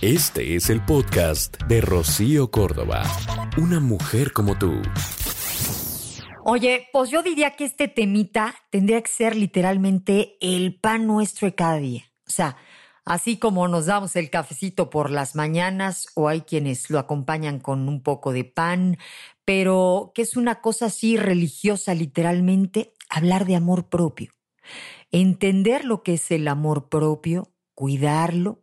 Este es el podcast de Rocío Córdoba. Una mujer como tú. Oye, pues yo diría que este temita tendría que ser literalmente el pan nuestro de cada día. O sea, así como nos damos el cafecito por las mañanas o hay quienes lo acompañan con un poco de pan, pero que es una cosa así religiosa literalmente, hablar de amor propio. Entender lo que es el amor propio, cuidarlo,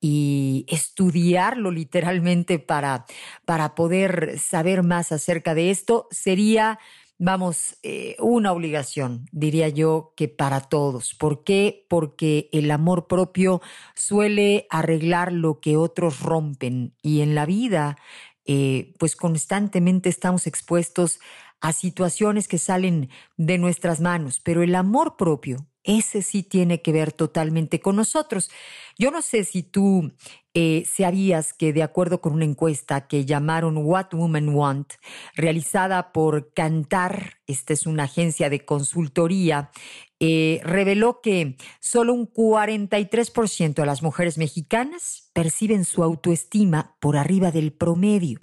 y estudiarlo literalmente para, para poder saber más acerca de esto sería, vamos, eh, una obligación, diría yo, que para todos. ¿Por qué? Porque el amor propio suele arreglar lo que otros rompen y en la vida, eh, pues constantemente estamos expuestos a situaciones que salen de nuestras manos, pero el amor propio ese sí tiene que ver totalmente con nosotros. Yo no sé si tú eh, sabías que de acuerdo con una encuesta que llamaron What Women Want, realizada por Cantar, esta es una agencia de consultoría, eh, reveló que solo un 43% de las mujeres mexicanas perciben su autoestima por arriba del promedio.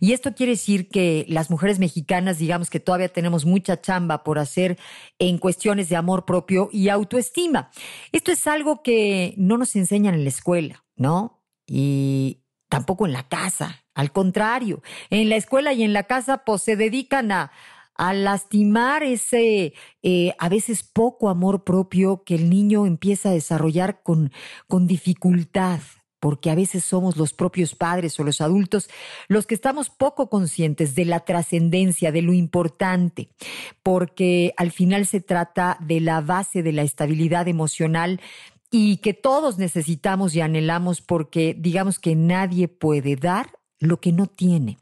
Y esto quiere decir que las mujeres mexicanas, digamos que todavía tenemos mucha chamba por hacer en cuestiones de amor propio y autoestima. Esto es algo que no nos enseñan en la escuela, ¿no? Y tampoco en la casa. Al contrario, en la escuela y en la casa, pues se dedican a, lastimar ese eh, a veces poco amor propio que el niño empieza a desarrollar con, con dificultad, porque a veces somos los propios padres o los adultos los que estamos poco conscientes de la trascendencia, de lo importante, porque al final se trata de la base de la estabilidad emocional y que todos necesitamos y anhelamos porque digamos que nadie puede dar lo que no tiene.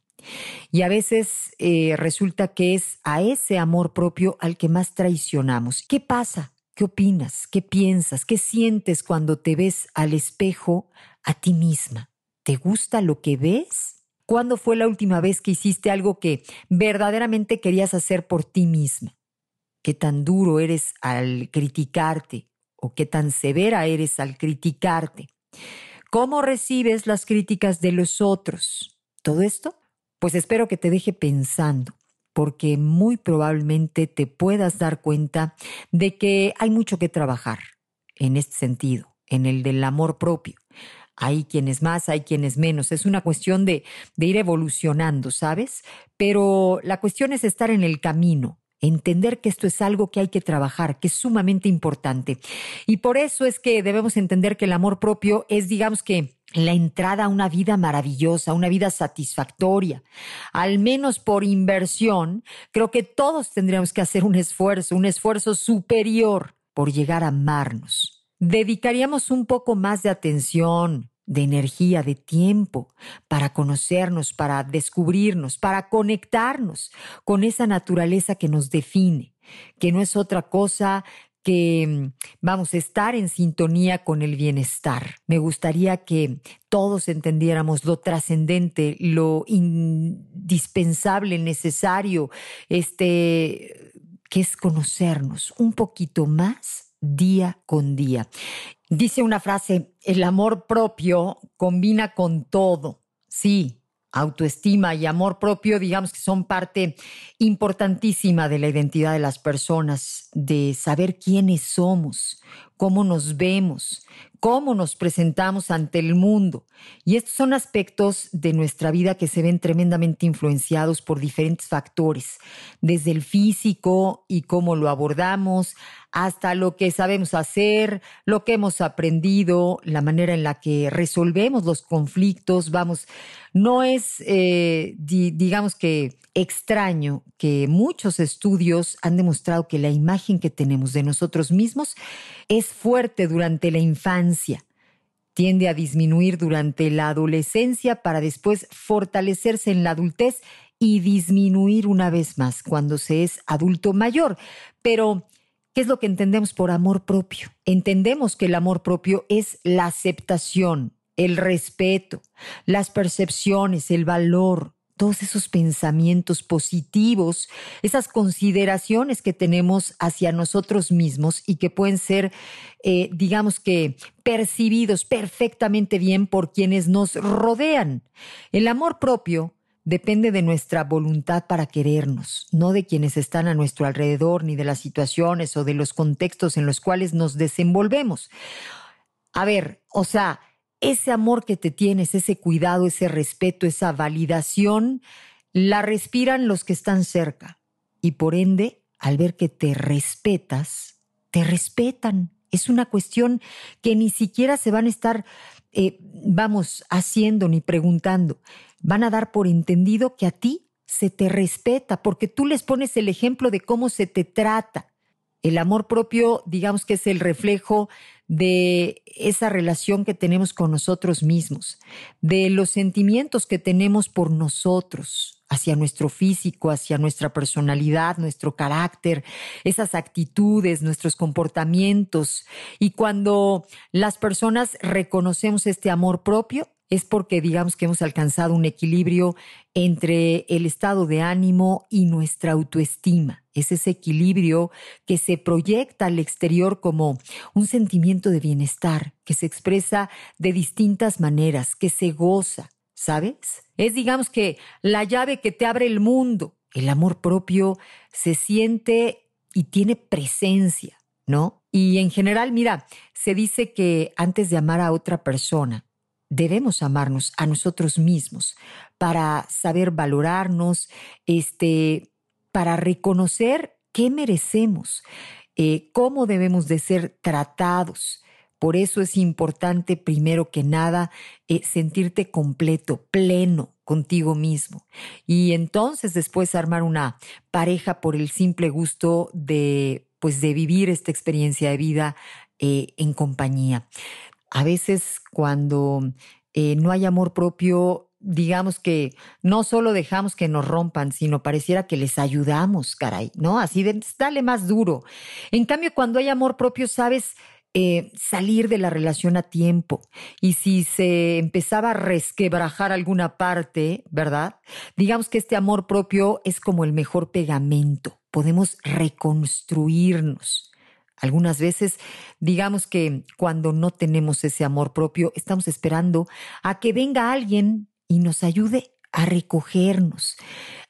Y a veces eh, resulta que es a ese amor propio al que más traicionamos. ¿Qué pasa? ¿Qué opinas? ¿Qué piensas? ¿Qué sientes cuando te ves al espejo a ti misma? ¿Te gusta lo que ves? ¿Cuándo fue la última vez que hiciste algo que verdaderamente querías hacer por ti misma? ¿Qué tan duro eres al criticarte o qué tan severa eres al criticarte? ¿Cómo recibes las críticas de los otros? ¿Todo esto? Pues espero que te deje pensando porque muy probablemente te puedas dar cuenta de que hay mucho que trabajar en este sentido, en el del amor propio. Hay quienes más, hay quienes menos. Es una cuestión de, de ir evolucionando, ¿sabes? Pero la cuestión es estar en el camino, entender que esto es algo que hay que trabajar, que es sumamente importante. Y por eso es que debemos entender que el amor propio es, digamos que, la entrada a una vida maravillosa, una vida satisfactoria. Al menos por inversión, creo que todos tendríamos que hacer un esfuerzo, un esfuerzo superior por llegar a amarnos. Dedicaríamos un poco más de atención, de energía, de tiempo para conocernos, para descubrirnos, para conectarnos con esa naturaleza que nos define, que no es otra cosa que mm, vamos a estar en sintonía con el bienestar. Me gustaría que todos entendiéramos lo trascendente, lo indispensable, necesario, este, que es conocernos un poquito más día con día. Dice una frase, el amor propio combina con todo. Sí, autoestima y amor propio, digamos que son parte importantísima de la identidad de las personas, de saber quiénes somos, cómo nos vemos, cómo nos presentamos ante el mundo. Y estos son aspectos de nuestra vida que se ven tremendamente influenciados por diferentes factores, desde el físico y cómo lo abordamos, hasta lo que sabemos hacer, lo que hemos aprendido, la manera en la que resolvemos los conflictos. Vamos, no es, eh, digamos que, extraño que muchos estudios han demostrado que la imagen que tenemos de nosotros mismos es fuerte durante la infancia tiende a disminuir durante la adolescencia para después fortalecerse en la adultez y disminuir una vez más cuando se es adulto mayor. Pero, ¿qué es lo que entendemos por amor propio? Entendemos que el amor propio es la aceptación, el respeto, las percepciones, el valor, todos esos pensamientos positivos, esas consideraciones que tenemos hacia nosotros mismos y que pueden ser, eh, digamos que, percibidos perfectamente bien por quienes nos rodean. El amor propio depende de nuestra voluntad para querernos, no de quienes están a nuestro alrededor, ni de las situaciones o de los contextos en los cuales nos desenvolvemos. A ver, o sea, ese amor que te tienes, ese cuidado, ese respeto, esa validación, la respiran los que están cerca. Y por ende, al ver que te respetas, te respetan. Es una cuestión que ni siquiera se van a estar, eh, vamos, haciendo ni preguntando. Van a dar por entendido que a ti se te respeta, porque tú les pones el ejemplo de cómo se te trata. El amor propio, digamos que es el reflejo de esa relación que tenemos con nosotros mismos, de los sentimientos que tenemos por nosotros, hacia nuestro físico, hacia nuestra personalidad, nuestro carácter, esas actitudes, nuestros comportamientos. Y cuando las personas reconocemos este amor propio, es porque digamos que hemos alcanzado un equilibrio entre el estado de ánimo y nuestra autoestima. Es ese equilibrio que se proyecta al exterior como un sentimiento de bienestar, que se expresa de distintas maneras, que se goza, ¿sabes? Es digamos que la llave que te abre el mundo. El amor propio se siente y tiene presencia, ¿no? Y en general, mira, se dice que antes de amar a otra persona, debemos amarnos a nosotros mismos para saber valorarnos, este, para reconocer qué merecemos, eh, cómo debemos de ser tratados. Por eso es importante, primero que nada, eh, sentirte completo, pleno contigo mismo. Y entonces después armar una pareja por el simple gusto de, pues, de vivir esta experiencia de vida eh, en compañía a veces cuando eh, no hay amor propio, digamos que no solo dejamos que nos rompan, sino pareciera que les ayudamos, caray, ¿no? Así de, dale más duro. En cambio, cuando hay amor propio, sabes eh, salir de la relación a tiempo. Y si se empezaba a resquebrajar alguna parte, ¿verdad? Digamos que este amor propio es como el mejor pegamento. Podemos reconstruirnos. Algunas veces, digamos que cuando no tenemos ese amor propio, estamos esperando a que venga alguien y nos ayude a recogernos,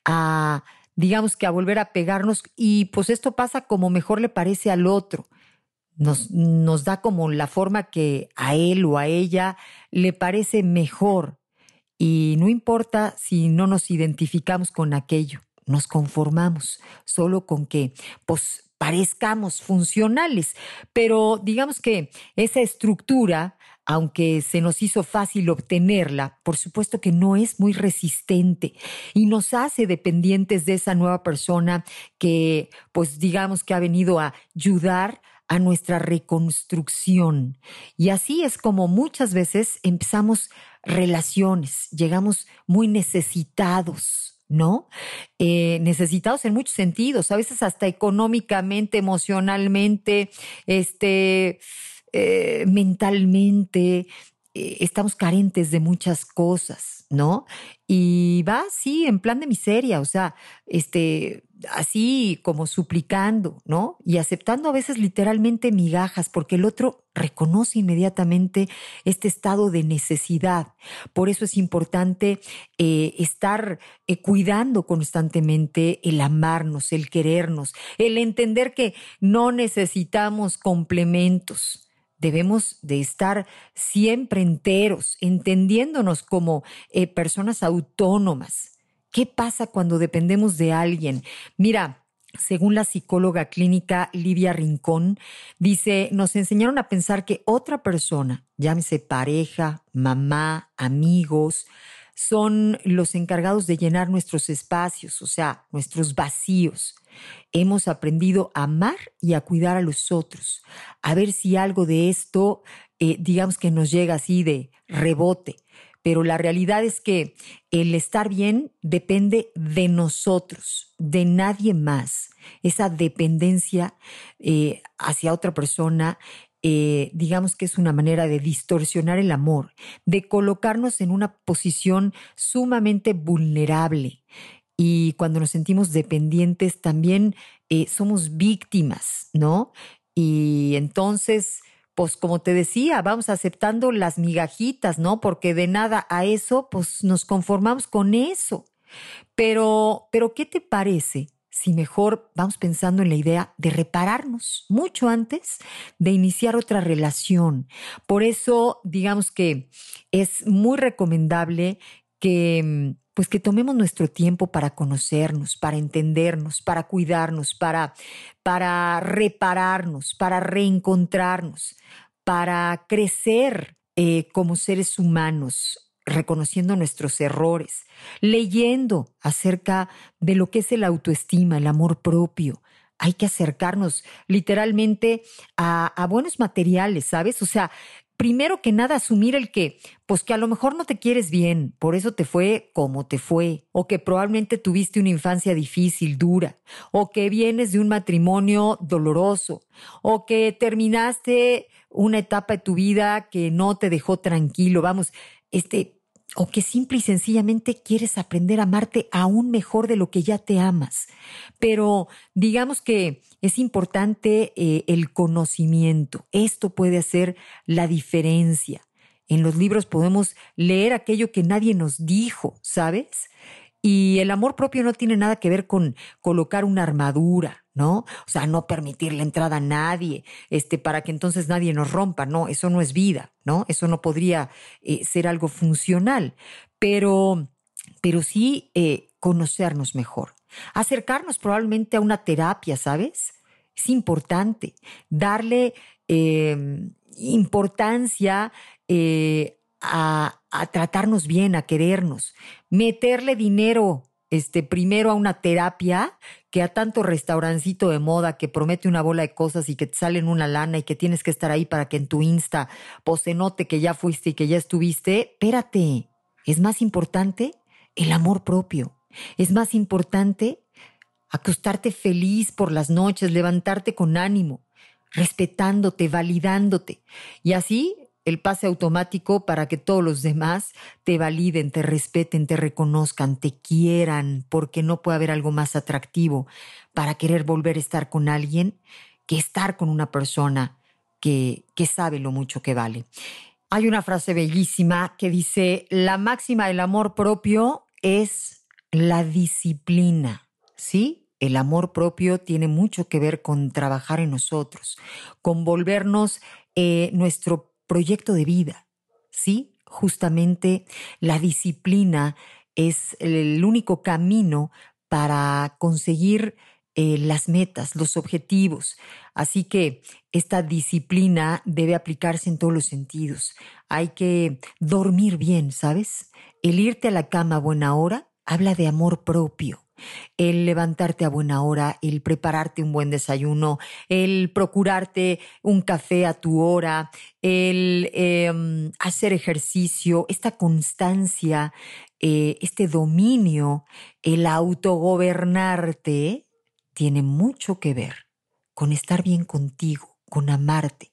a, digamos que a volver a pegarnos y pues esto pasa como mejor le parece al otro. Nos, nos da como la forma que a él o a ella le parece mejor y no importa si no nos identificamos con aquello, nos conformamos solo con que pues parezcamos funcionales, pero digamos que esa estructura, aunque se nos hizo fácil obtenerla, por supuesto que no es muy resistente y nos hace dependientes de esa nueva persona que, pues digamos que ha venido a ayudar a nuestra reconstrucción. Y así es como muchas veces empezamos relaciones, llegamos muy necesitados ¿no? Eh, necesitados en muchos sentidos, a veces hasta económicamente, emocionalmente, este, eh, mentalmente, eh, estamos carentes de muchas cosas, ¿no? Y va así, en plan de miseria, o sea, este, así como suplicando, ¿no? Y aceptando a veces literalmente migajas, porque el otro reconoce inmediatamente este estado de necesidad. Por eso es importante eh, estar eh, cuidando constantemente el amarnos, el querernos, el entender que no necesitamos complementos. Debemos de estar siempre enteros, entendiéndonos como eh, personas autónomas, ¿Qué pasa cuando dependemos de alguien? Mira, según la psicóloga clínica Livia Rincón, dice, nos enseñaron a pensar que otra persona, llámese pareja, mamá, amigos, son los encargados de llenar nuestros espacios, o sea, nuestros vacíos. Hemos aprendido a amar y a cuidar a los otros, a ver si algo de esto eh, digamos que nos llega así de rebote. Pero la realidad es que el estar bien depende de nosotros, de nadie más. Esa dependencia eh, hacia otra persona eh, digamos que es una manera de distorsionar el amor, de colocarnos en una posición sumamente vulnerable. Y cuando nos sentimos dependientes, también eh, somos víctimas, ¿no? Y entonces, pues como te decía, vamos aceptando las migajitas, ¿no? Porque de nada a eso, pues nos conformamos con eso. Pero, pero, ¿qué te parece si mejor vamos pensando en la idea de repararnos mucho antes de iniciar otra relación. Por eso, digamos que es muy recomendable que pues que tomemos nuestro tiempo para conocernos, para entendernos, para cuidarnos, para, para repararnos, para reencontrarnos, para crecer eh, como seres humanos, reconociendo nuestros errores, leyendo acerca de lo que es el autoestima, el amor propio. Hay que acercarnos literalmente a, buenos materiales, ¿sabes? O sea, primero que nada asumir el que, pues que a lo mejor no te quieres bien, por eso te fue como te fue, o que probablemente tuviste una infancia difícil, dura, o que vienes de un matrimonio doloroso, o que terminaste una etapa de tu vida que no te dejó tranquilo. Vamos, este, o que simple y sencillamente quieres aprender a amarte aún mejor de lo que ya te amas. Pero digamos que es importante eh, el conocimiento. Esto puede hacer la diferencia. En los libros podemos leer aquello que nadie nos dijo, ¿sabes? Y el amor propio no tiene nada que ver con colocar una armadura, ¿no? O sea, no permitir la entrada a nadie, este, para que entonces nadie nos rompa, no, eso no es vida, ¿no? Eso no podría eh, ser algo funcional, pero, pero sí eh, conocernos mejor, acercarnos probablemente a una terapia, ¿sabes? Es importante darle em, importancia eh, a, tratarnos bien, a querernos, meterle dinero este, primero a una terapia que a tanto restaurancito de moda que promete una bola de cosas y que te salen una lana y que tienes que estar ahí para que en tu Insta pues se note que ya fuiste y que ya estuviste, espérate, es más importante el amor propio, es más importante acostarte feliz por las noches, levantarte con ánimo, respetándote, validándote. Y así el pase automático para que todos los demás te validen, te respeten, te reconozcan, te quieran, porque no puede haber algo más atractivo para querer volver a estar con alguien que estar con una persona que, que sabe lo mucho que vale. Hay una frase bellísima que dice, la máxima del amor propio es la disciplina, ¿sí? El amor propio tiene mucho que ver con trabajar en nosotros, con volvernos eh, nuestro proyecto de vida. Sí, justamente la disciplina es el único camino para conseguir eh, las metas, los objetivos. Así que esta disciplina debe aplicarse en todos los sentidos. Hay que dormir bien, ¿sabes? El irte a la cama a buena hora habla de amor propio el levantarte a buena hora, el prepararte un buen desayuno, el procurarte un café a tu hora, el em, hacer ejercicio, esta constancia, eh, este dominio, el autogobernarte, tiene mucho que ver con estar bien contigo, con amarte.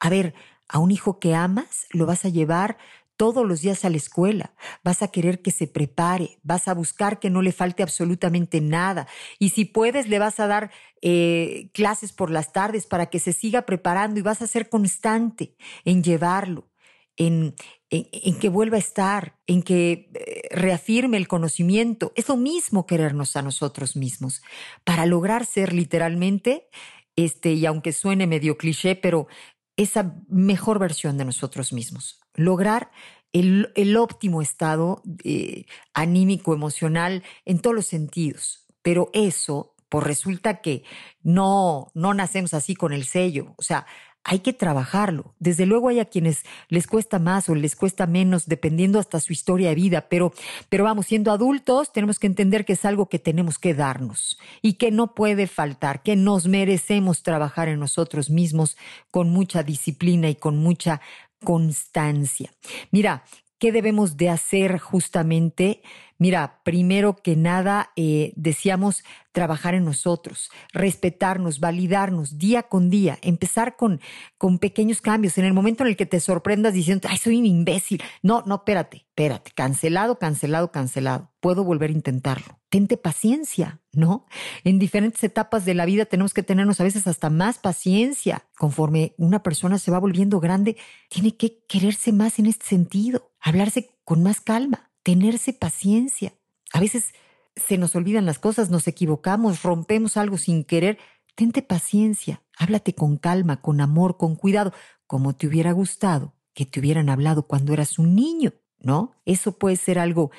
A ver, a un hijo que amas lo vas a llevar todos los días a la escuela, vas a querer que se prepare, vas a buscar que no le falte absolutamente nada y si puedes le vas a dar eh, clases por las tardes para que se siga preparando y vas a ser constante en llevarlo. En, en, que vuelva a estar, en que eh, reafirme el conocimiento. Es lo mismo querernos a nosotros mismos para lograr ser literalmente, este, y aunque suene medio cliché, pero esa mejor versión de nosotros mismos, lograr el, óptimo estado eh, anímico, emocional, en todos los sentidos. Pero eso, pues resulta que no, no nacemos así con el sello. O sea, hay que trabajarlo. Desde luego hay a quienes les cuesta más o les cuesta menos, dependiendo hasta su historia de vida, pero, pero vamos, siendo adultos tenemos que entender que es algo que tenemos que darnos y que no puede faltar, que nos merecemos trabajar en nosotros mismos con mucha disciplina y con mucha constancia. Mira, ¿qué debemos de hacer justamente? Mira, primero que nada, eh, decíamos trabajar en nosotros, respetarnos, validarnos día con día, empezar con, con pequeños cambios. En el momento en el que te sorprendas diciendo, ay, soy un imbécil. No, no, espérate, espérate, cancelado, cancelado, cancelado. Puedo volver a intentarlo. Tente paciencia, ¿no? En diferentes etapas de la vida tenemos que tenernos a veces hasta más paciencia. Conforme una persona se va volviendo grande, tiene que quererse más en este sentido, hablarse con más calma, tenerse paciencia. A veces se nos olvidan las cosas, nos equivocamos, rompemos algo sin querer. Tente paciencia, háblate con calma, con amor, con cuidado, como te hubiera gustado que te hubieran hablado cuando eras un niño, ¿no? Eso puede ser algo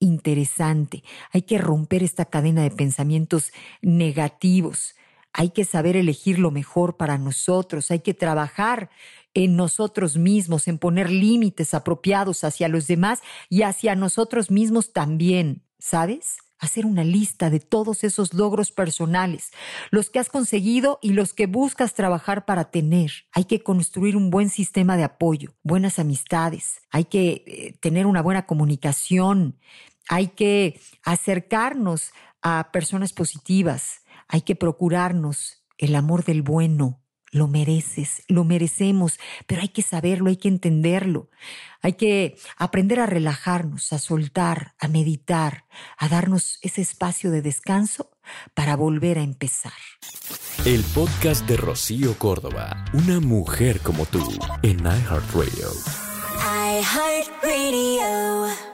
interesante. Hay que romper esta cadena de pensamientos negativos. Hay que saber elegir lo mejor para nosotros. Hay que trabajar en nosotros mismos, en poner límites apropiados hacia los demás y hacia nosotros mismos también, ¿sabes? hacer una lista de todos esos logros personales, los que has conseguido y los que buscas trabajar para tener. Hay que construir un buen sistema de apoyo, buenas amistades, hay que eh, tener una buena comunicación, hay que acercarnos a personas positivas, hay que procurarnos el amor del bueno, lo mereces, lo merecemos, pero hay que saberlo, hay que entenderlo. Hay que aprender a relajarnos, a soltar, a meditar, a darnos ese espacio de descanso para volver a empezar. El podcast de Rocío Córdoba, una mujer como tú, en iHeartRadio. iHeartRadio.